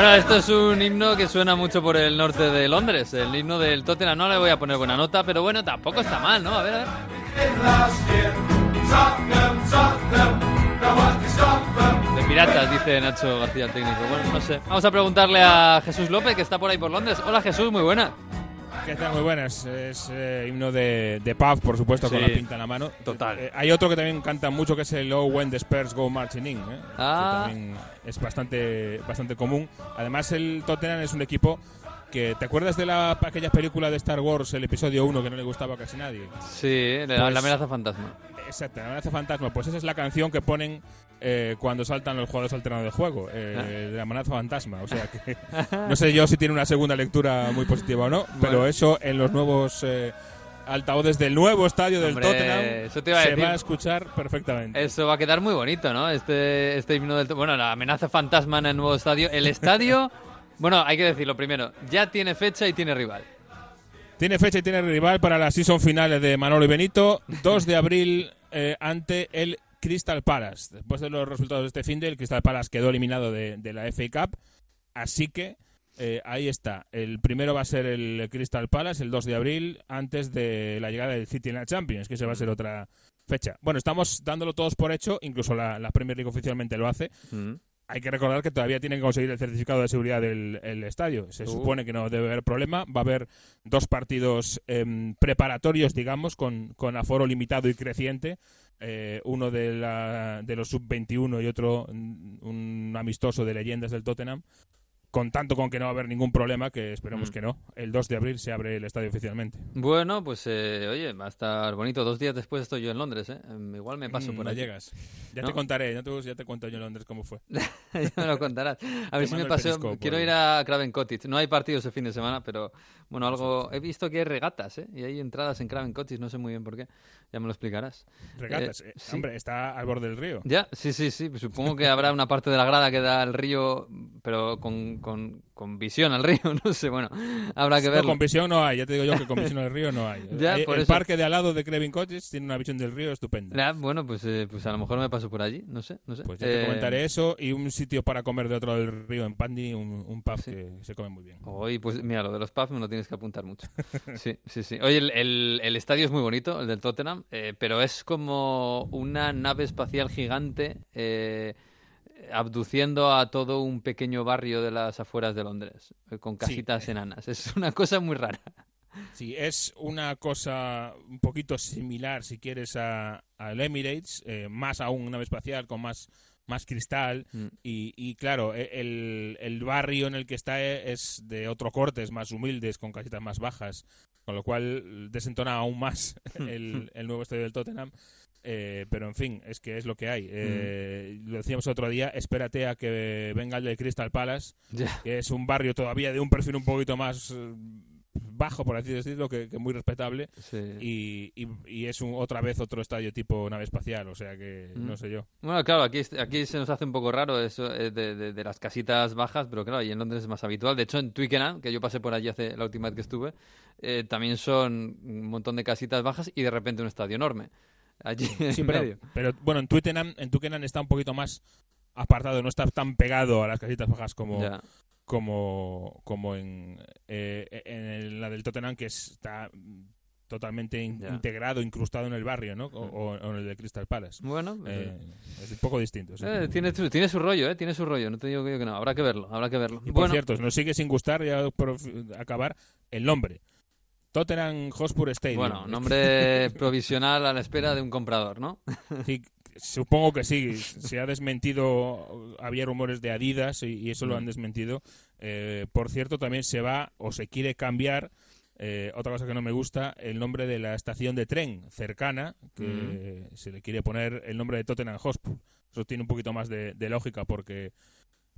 Bueno, esto es un himno que suena mucho por el norte de Londres, el himno del Tottenham. No le voy a poner buena nota, pero bueno, tampoco está mal, ¿no? A ver, a ver. De piratas, dice Nacho García el técnico. Bueno, no sé. Vamos a preguntarle a Jesús López, que está por ahí por Londres. Hola Jesús, muy buena. ¿Qué tal? Muy buenas. Es eh, himno de, de pub, por supuesto, con Sí. la pinta en la mano. Total. Eh, hay otro que también canta mucho que es el Oh When the Spurs Go Marching In. ¿eh? Ah. Que también es bastante, bastante común. Además, el Tottenham es un equipo que. ¿Te acuerdas de la, aquella película de Star Wars, el episodio 1, que no le gustaba a casi nadie? Sí, Pues- la amenaza fantasma. Exacto, la amenaza fantasma. Pues esa es la canción que ponen eh, cuando saltan los jugadores alternados de juego. eh, Ah. la amenaza fantasma. O sea que. no sé yo si tiene una segunda lectura muy positiva o no, pero eso en los nuevos. eh, altavoces del nuevo estadio del Hombre, Tottenham eso te iba a se decir. va a escuchar perfectamente. Eso va a quedar muy bonito, ¿no? Este, este himno del... Bueno, la amenaza fantasma en el nuevo estadio. El estadio, bueno, hay que decirlo primero, ya tiene fecha y tiene rival. Tiene fecha y tiene rival para la season finales de Manolo y Benito, 2 de abril eh, ante el Crystal Palace. Después de los resultados de este fin de, el Crystal Palace quedó eliminado de, la FA Cup, así que eh, ahí está. El primero va a ser el Crystal Palace, el 2 de abril, antes de la llegada del City en la Champions, que esa va a ser otra fecha. Bueno, estamos dándolo todos por hecho, incluso la, la Premier League oficialmente lo hace. Mm. Hay que recordar que todavía tienen que conseguir el certificado de seguridad del el estadio. Se Uh. supone que no debe haber problema. Va a haber dos partidos em, preparatorios, digamos, con, con aforo limitado y creciente. Eh, uno de, la, de los sub-21 y otro mm, un amistoso de leyendas del Tottenham. Con tanto con que no va a haber ningún problema, que esperemos Mm. que no. El 2 de abril se abre el estadio oficialmente. Bueno, pues eh, oye, va a estar bonito. Dos días después estoy yo en Londres, ¿eh? Em, Igual me paso Mm, por no allí. llegas. Ya ¿No? te contaré, ya te, ya te cuento yo en Londres cómo fue. ya me lo contarás. A ver si me periscope, Quiero por- ir a Craven Cottage. No hay partidos el fin de semana, pero bueno, algo. He visto que hay regatas, ¿eh? Y hay entradas en Craven Cottage, no sé muy bien por qué. Ya me lo explicarás. Regatas. Eh, eh, sí. Hombre, está al borde del río. Ya, sí, sí, sí. Supongo que habrá una parte de la grada que da al río, pero con, con, con visión al río, no sé. Bueno, habrá que No, verlo. con visión no hay, ya te digo yo que con visión del río no hay. Ya, Hay- por el eso. parque de al lado de Crevin Cottage tiene una visión del río estupenda. Ya, bueno, pues, eh, pues a lo mejor me paso por allí, no sé, no sé. Pues ya te Eh, comentaré eso y un sitio para comer de otro lado del río en Pandi, un, un pub Sí. que se come muy bien. Hoy, pues mira, lo de los pubs me lo tienes que apuntar mucho. Sí, sí, sí. Oye, el, el- el estadio es muy bonito, el del Tottenham, eh, pero es como una nave espacial gigante eh, abduciendo a todo un pequeño barrio de las afueras de Londres, eh, con casitas enanas. Es una cosa muy rara. Sí, es una cosa un poquito similar, si quieres, a- al Emirates, eh, más aún una nave espacial con más, más cristal. Mm. Y, y claro, e- el, el barrio en el que está es de otro corte, es más humildes, con casitas más bajas, con lo cual desentona aún más el, el nuevo estadio del Tottenham. Eh, pero en fin, es que es lo que hay. Eh, Lo decíamos otro día, espérate a que venga el de Crystal Palace, que es un barrio todavía de un perfil un poquito más eh, bajo, por así decirlo, que, que muy respetable. Sí. Y, y- y es un, otra vez otro estadio tipo nave espacial, o sea que Mm. no sé yo. Bueno, claro, aquí, aquí se nos hace un poco raro eso eh, de, de- de las casitas bajas, pero claro, y en Londres es más habitual. De hecho, en Twickenham, que yo pasé por allí hace la última vez que estuve, eh, también son un montón de casitas bajas y de repente un estadio enorme. Allí Sí, en pero, medio. pero, bueno, en Twickenham, en Twickenham está un poquito más apartado, no está tan pegado a las casitas bajas como, Ya. como, como en, eh, en la del Tottenham, que está totalmente in- integrado, incrustado en el barrio, ¿no? O, o- o en el de Crystal Palace. Bueno, pues, Eh, es un poco distinto. sí. eh, tiene, su- tiene su rollo, ¿eh? Tiene su rollo. No te digo que no. Habrá que verlo, habrá que verlo. Y por bueno, cierto, nos sigue sin gustar, ya por acabar, el nombre. Tottenham Hotspur Stadium. bueno, nombre provisional a la espera de un comprador, ¿no? Sí, supongo que sí. Se ha desmentido, había rumores de Adidas y, y eso lo han Mm. desmentido. Eh, por cierto, también se va o se quiere cambiar, eh, otra cosa que no me gusta, el nombre de la estación de tren cercana, que se le quiere poner el nombre de Tottenham Hotspur. Eso tiene un poquito más de, de lógica porque,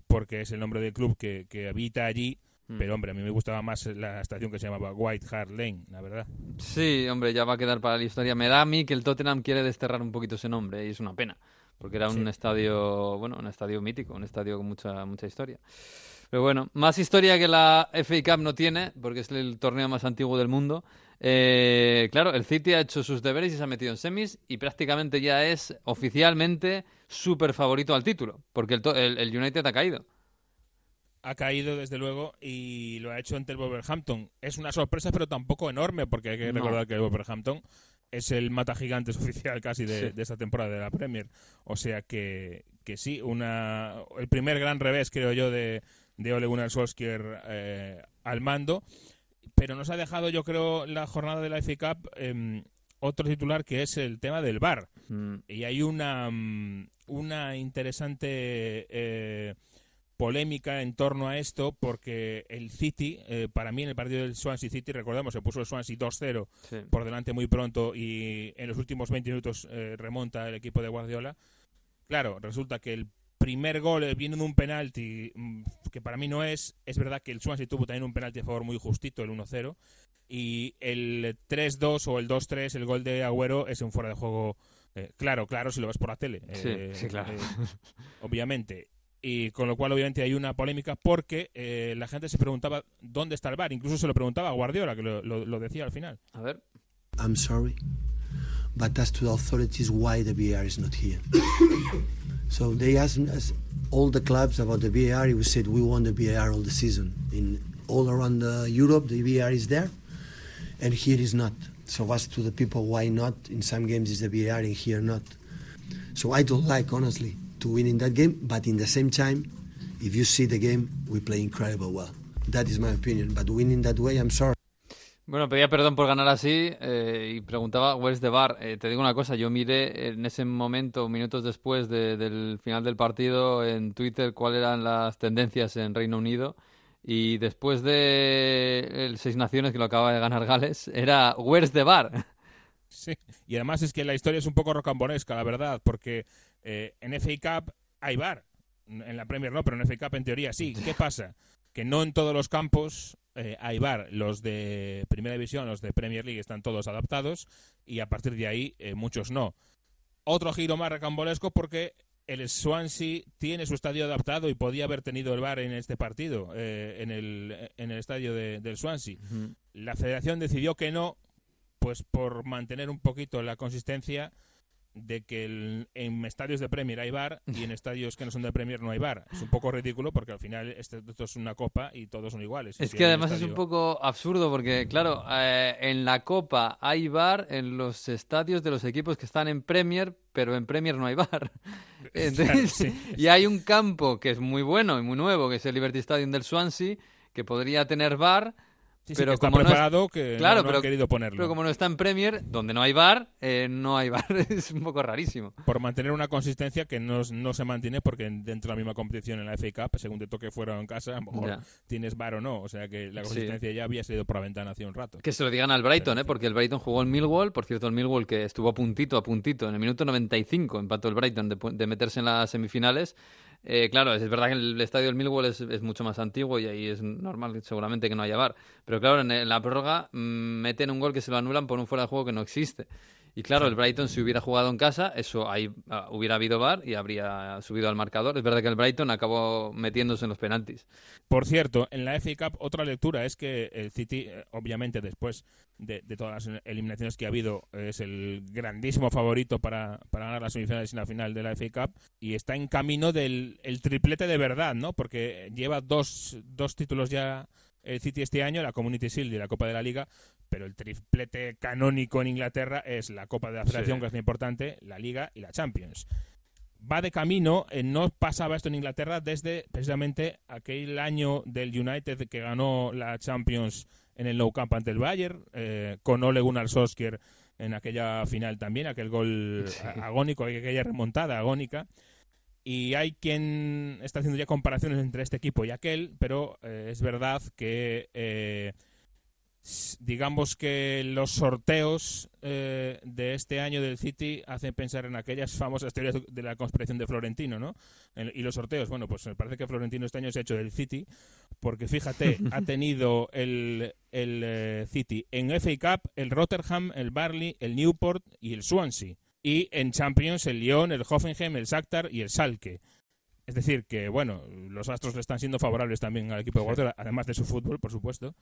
porque es el nombre del club que, que habita allí. Mm. Pero hombre, a mí me gustaba más la estación que se llamaba White Hart Lane, la verdad. Sí, hombre, ya va a quedar para la historia. Me da a mí que el Tottenham quiere desterrar un poquito ese nombre y es una pena, porque era un estadio, bueno, un estadio mítico, un estadio con mucha mucha historia. Pero bueno, más historia que la FA Cup no tiene, porque es el torneo más antiguo del mundo. Eh, claro, el City ha hecho sus deberes y se ha metido en semis y prácticamente ya es oficialmente súper favorito al título, porque el, el- el United ha caído. Ha caído desde luego y lo ha hecho ante el Wolverhampton. Es una sorpresa, pero tampoco enorme, porque hay que recordar que el Wolverhampton es el mata gigantes oficial casi de, esta temporada de la Premier. O sea que, que sí, una, el primer gran revés, creo yo, de, de Ole Gunnar Solskjaer eh, al mando. Pero nos ha dejado, yo creo, la jornada de la FA Cup em, otro titular que es el tema del VAR. Mm. Y hay una, mm, una interesante eh, polémica en torno a esto porque el City, eh, para mí en el partido del Swansea City, recordemos, se puso el Swansea 2-0 por delante muy pronto y en los últimos 20 minutos eh, remonta el equipo de Guardiola. Claro, resulta que el primer gol viene de un penalti mm, que para mí no es. Es verdad que el Swansea tuvo también un penalti a favor muy justito, el 1-0. Y el 3-2 o el 2-3, el gol de Agüero, es un fuera de juego. Eh, claro, claro, si lo ves por la tele. sí, claro. obviamente y con lo cual obviamente hay una polémica porque eh, la gente se preguntaba dónde está el bar, incluso se lo preguntaba a Guardiola, que lo, lo, lo decía al final. A ver. I'm sorry, but as to the authorities why the VAR is not here. so they asked us, all the clubs about the VAR, we said we want the VAR all the season. In all around uh, Europe, the VAR is there, and here is not. So as to the people why not, in some games is the VAR and here not. So I don't like, honestly, to win in that game, but in the same time, if you see the game, we play incredible well. That is my opinion. But winning that way, I'm sorry. Bueno, pedía perdón por ganar así eh, y preguntaba, ¿where's the bar? Eh, te digo una cosa, yo miré en ese momento, minutos después de, del final del partido, en Twitter cuáles eran las tendencias en Reino Unido y después de el Seis Naciones, que lo acaba de ganar Gales, era ¿where's the bar? Sí, y además es que la historia es un poco rocambonesca, la verdad, porque eh, en FA Cup hay bar. En la Premier no, pero en FA Cup en teoría sí. ¿Qué pasa? Que no en todos los campos eh, hay bar. Los de Primera División, los de Premier League están todos adaptados y a partir de ahí eh, muchos no. Otro giro más recambolesco porque el Swansea tiene su estadio adaptado y podía haber tenido el bar en este partido, en, el, en el estadio del Swansea. La federación decidió que no, pues por mantener un poquito la consistencia de que en estadios de Premier hay bar y en estadios que no son de Premier no hay bar. Es un poco ridículo porque al final esto, es una copa y todos son iguales. Es que además es un poco absurdo porque, claro, eh, en la copa hay bar en los estadios de los equipos que están en Premier, pero en Premier no hay bar. Y hay un campo que es muy bueno y muy nuevo, que es el Liberty Stadium del Swansea, que podría tener bar pero como preparado que claro, no, querido ponerlo. Pero como no está en Premier, donde no hay bar, eh, no hay bar. es un poco rarísimo. Por mantener una consistencia que no, no, se mantiene porque dentro de la misma competición en la FA Cup, según te toque fuera o en casa, a lo mejor tienes bar o no. O sea que la consistencia ya había salido por la ventana hace un rato. Que se lo digan al Brighton, ¿eh? porque el Brighton jugó en Millwall. Por cierto, el Millwall que estuvo a puntito, a puntito, en el minuto 95 empató el Brighton de, de meterse en las semifinales. Eh, claro, es verdad que el estadio del Millwall es, es, mucho más antiguo y ahí es normal seguramente que no haya bar. Pero claro, en, la prórroga mm, meten un gol que se lo anulan por un fuera de juego que no existe. Y claro, el Brighton si hubiera jugado en casa, eso ahí ah, hubiera habido bar y habría subido al marcador. Es verdad que el Brighton acabó metiéndose en los penaltis. Por cierto, en la FA Cup otra lectura es que el City, eh, obviamente después de, todas las eliminaciones que ha habido, es el grandísimo favorito para, para ganar las semifinales y la final de la FA Cup y está en camino del el triplete de verdad, ¿no? Porque lleva dos, dos títulos ya el City este año, la Community Shield y la Copa de la Liga, pero el triplete canónico en Inglaterra es la Copa de la Federación, que es muy importante, la Liga y la Champions. Va de camino, eh, no pasaba esto en Inglaterra desde precisamente aquel año del United que ganó la Champions en el Nou Camp ante el Bayern, eh, con Ole Gunnar Solskjaer en aquella final también, aquel gol agónico, aquella remontada agónica. Y hay quien está haciendo ya comparaciones entre este equipo y aquel, pero eh, es verdad que digamos que los sorteos eh, de este año del City hacen pensar en aquellas famosas teorías de la conspiración de Florentino, ¿no? y los sorteos, bueno, pues me parece que Florentino este año se ha hecho del City, porque fíjate, ha tenido el, el eh, City en FA Cup, el Rotterdam, el Barley, el Newport y el Swansea. Y en Champions el Lyon, el Hoffenheim, el Shakhtar y el Salke. Es decir, que bueno, los astros le están siendo favorables también al equipo de Guardiola, además de su fútbol, por supuesto.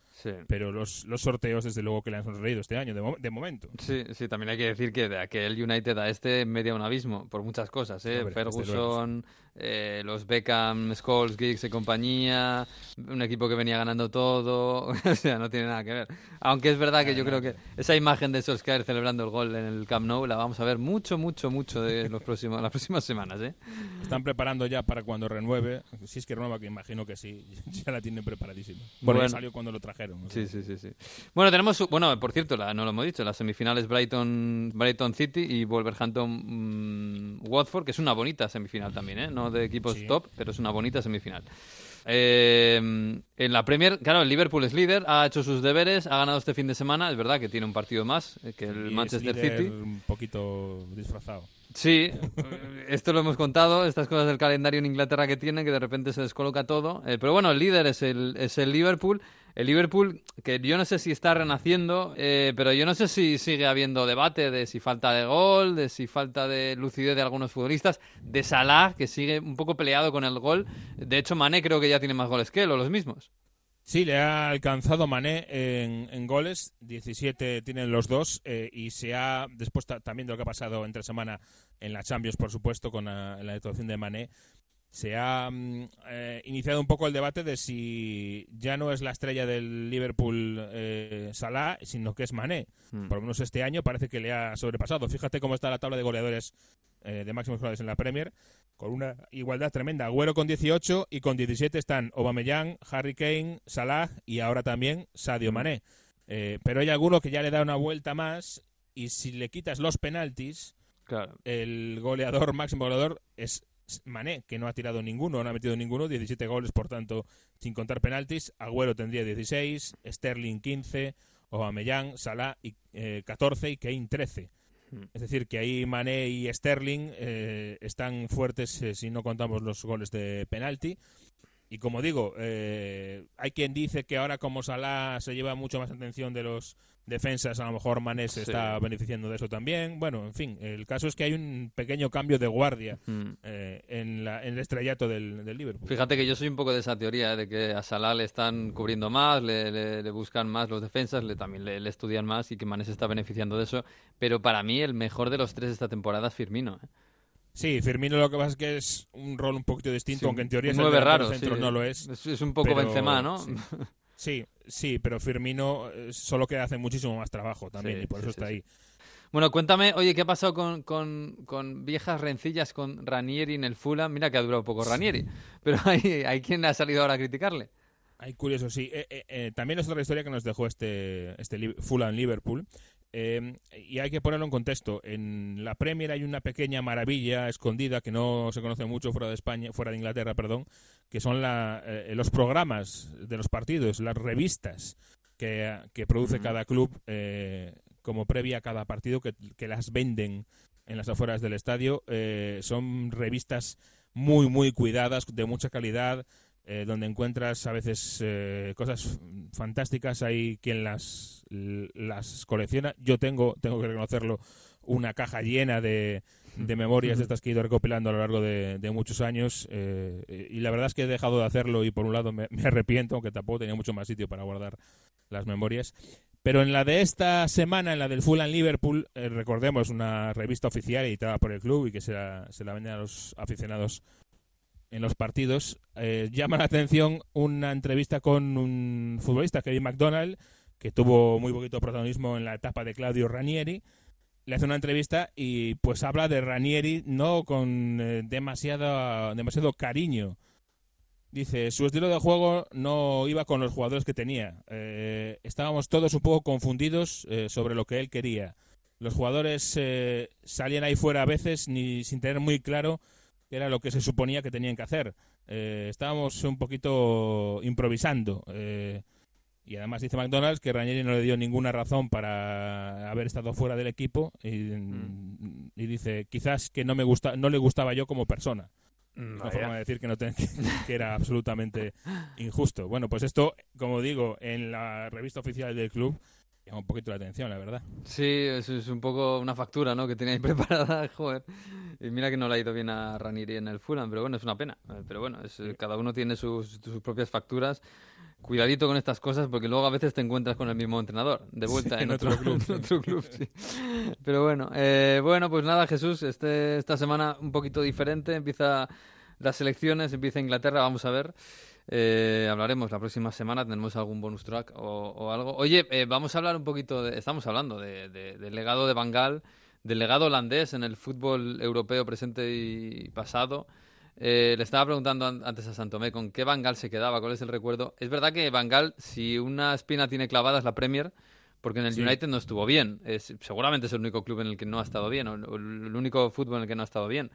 Pero los, los sorteos, desde luego, que le han sonreído este año, de, momento. Sí, sí, también hay que decir que de aquel United a este media un abismo, por muchas cosas. ¿eh? Ferguson, eh, los Beckham, Scholes, Giggs y compañía, un equipo que venía ganando todo, o sea, no tiene nada que ver. Aunque es verdad que yo creo que esa imagen de Solskjaer celebrando el gol en el Camp Nou la vamos a ver mucho, mucho, mucho de los próximos, las próximas semanas, ¿eh? Están preparando ya para cuando renueve, si es que renueva, que imagino que sí, ya la tienen preparadísima. Bueno, salió cuando lo trajeron. Sí, sí, sí, sí. Bueno, tenemos, bueno, por cierto, la, no lo hemos dicho, las semifinales Brighton, Brighton City y Wolverhampton mm, Watford, que es una bonita semifinal también, ¿eh? No de equipos top, pero es una bonita semifinal. Eh, en la Premier, claro, el Liverpool es líder, ha hecho sus deberes, ha ganado este fin de semana. Es verdad que tiene un partido más eh, que el Manchester City. Un poquito disfrazado. Sí, esto lo hemos contado, estas cosas del calendario en Inglaterra que tienen, que de repente se descoloca todo. Eh, pero bueno, el líder es el, es el Liverpool. El Liverpool, que yo no sé si está renaciendo, eh, pero yo no sé si sigue habiendo debate de si falta de gol, de si falta de lucidez de algunos futbolistas, de Salah, que sigue un poco peleado con el gol. De hecho, Mané creo que ya tiene más goles que él, o los mismos. Sí, le ha alcanzado Mané en, goles, 17 tienen los dos, eh, y se ha, después también de lo que ha pasado entre semana en la Champions, por supuesto, con la, la actuación de Mané, se ha mm, eh, iniciado un poco el debate de si ya no es la estrella del Liverpool eh, Salah, sino que es Mané. Hmm. Por lo menos este año parece que le ha sobrepasado. Fíjate cómo está la tabla de goleadores eh, de máximos goleadores en la Premier, con una igualdad tremenda. Agüero con 18 y con 17 están Aubameyang, Harry Kane, Salah y ahora también Sadio. Mané. Pero hay alguno que ya le da una vuelta más y si le quitas los penaltis, el goleador máximo goleador es Mané, que no ha tirado ninguno, no ha metido ninguno, 17 goles, por tanto, sin contar penaltis. Agüero tendría 16, Sterling 15, Aubameyang, Salah y, 14 eh, y Kane 13. Hmm. Es decir, que ahí Mané y Sterling eh, están fuertes eh, si no contamos los goles de penalti. Y como digo, hay quien dice que ahora como Salah se lleva mucho más atención de los defensas, a lo mejor Mané se está beneficiando de eso también. Bueno, en fin, el caso es que hay un pequeño cambio de guardia eh, en, la, en, el estrellato del, del, Liverpool. Fíjate que yo soy un poco de esa teoría, ¿eh? de que a Salah le están cubriendo más, le, buscan más los defensas, le, también le, estudian más y que Mané se está beneficiando de eso. Pero para mí el mejor de los tres de esta temporada es Firmino. ¿eh? Sí, Firmino lo que pasa es que es un rol un poquito distinto, aunque en teoría es el raro, centro, no lo es. Es, un poco Benzema, ¿no? Sí, sí, pero Firmino eh, solo que hace muchísimo más trabajo también y por eso está ahí. Bueno, cuéntame, oye, ¿qué ha pasado con, con, viejas rencillas con Ranieri en el Fulham? Mira que ha durado poco Ranieri, pero hay, hay quien ha salido ahora a criticarle. Hay curioso, sí. Eh, eh, también es otra historia que nos dejó este, este Fulham Liverpool. Em, y hay que ponerlo en contexto. En la Premier hay una pequeña maravilla escondida que no se conoce mucho fuera de España, fuera de Inglaterra, perdón, que son eh, los programas de los partidos, las revistas que, produce cada club eh, como previa a cada partido que, las venden en las afueras del estadio. Eh, son revistas muy, muy cuidadas, de mucha calidad, eh, donde encuentras a veces eh, cosas fantásticas. Hay quien las, las colecciona. Yo tengo, tengo que reconocerlo, una caja llena de, de memorias de estas que he ido recopilando a lo largo de, muchos años. Eh, y la verdad es que he dejado de hacerlo y por un lado me, arrepiento, aunque tampoco tenía mucho más sitio para guardar las memorias. Pero en la de esta semana, en la del Fulham Liverpool, recordemos una revista oficial editada por el club y que se la, se la venden a los aficionados en los partidos, eh, llama la atención una entrevista con un futbolista, Kevin McDonald, que tuvo muy poquito protagonismo en la etapa de Claudio Ranieri. Le hace una entrevista y pues habla de Ranieri no con eh, demasiado, demasiado cariño. Dice, su estilo de juego no iba con los jugadores que tenía. Eh, estábamos todos un poco confundidos sobre lo que él quería. Los jugadores salían ahí fuera a veces ni sin tener muy claro era lo que se suponía que tenían que hacer. Eh, estábamos un poquito improvisando. Eh, y además dice McDonald's que Ranieri no le dio ninguna razón para haber estado fuera del equipo y, mm. dice quizás que no me gusta, no le gustaba yo como persona. Mm, una forma de decir que, no que, que era absolutamente injusto. Bueno, pues esto, como digo, en la revista oficial del club un poquito la atención, la verdad. Sí, es, es un poco una factura, ¿no? Que teníais preparada, joder. Y mira que no le ha ido bien a Ranieri en el Fulham, pero bueno, es una pena. Pero bueno, es, cada uno tiene sus, sus, propias facturas. Cuidadito con estas cosas porque luego a veces te encuentras con el mismo entrenador, de vuelta en, otro, club. En otro club sí. Pero bueno, eh, bueno, pues nada, Jesús, este, esta semana un poquito diferente. Empieza las selecciones, empieza Inglaterra, vamos a ver. Eh, hablaremos la próxima semana, tenemos algún bonus track o, algo. Oye, eh, vamos a hablar un poquito, de, estamos hablando de, del legado de Bangal, del legado holandés en el fútbol europeo presente y pasado. Eh, le estaba preguntando antes a Santomé con qué Bangal se quedaba, cuál es el recuerdo. Es verdad que Bangal, si una espina tiene clavada es la Premier, porque en el United no estuvo bien. Es, seguramente es el único club en el que no ha estado bien, o, el único fútbol en el que no ha estado bien.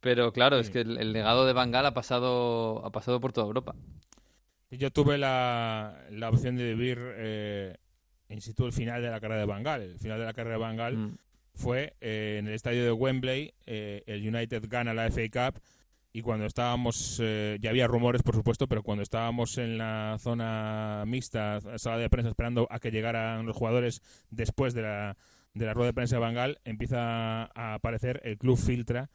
Pero claro, es que el, legado de Bangal ha pasado, ha pasado por toda Europa. Yo tuve la, la opción de vivir eh, in situ el final de la carrera de Bangal. El final de la carrera de Bangal mm. Fue eh, en el estadio de Wembley. Eh, el United gana la FA Cup y cuando estábamos, eh, ya había rumores por supuesto, pero cuando estábamos en la zona mixta, sala de prensa esperando a que llegaran los jugadores después de la, de la rueda de prensa de Bangal, empieza a aparecer el club Filtra,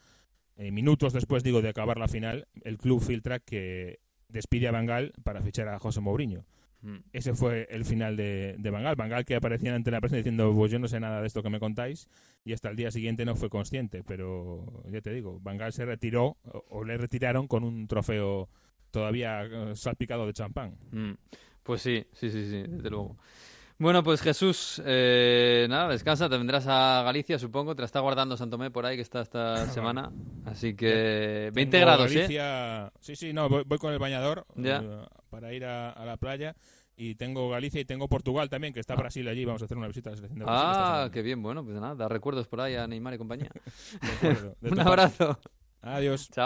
eh, minutos después digo de acabar la final, el club Filtra que despide a Bangal para fichar a José Mourinho. Mm. Ese fue el final de, de Bangal. Bangal que aparecía ante la prensa diciendo, pues yo no sé nada de esto que me contáis, y hasta el día siguiente no fue consciente. Pero ya te digo, Bangal se retiró, o, le retiraron con un trofeo todavía eh, salpicado de champán. Mm. Pues sí, sí, sí, sí, desde luego. Bueno, pues Jesús, eh, nada, descansa, te vendrás a Galicia, supongo, te la está guardando Santomé por ahí, que está esta semana, así que 20 grados, ¿eh? Sí, sí, no, voy, con el bañador eh, para ir a, la playa y tengo Galicia y tengo Portugal también, que está ah. Brasil allí. Vamos a hacer una visita a la selección de Brasil. Ah, qué bien, bueno, pues nada, da recuerdos por ahí a Neymar y compañía. Un abrazo. Adiós. Chao.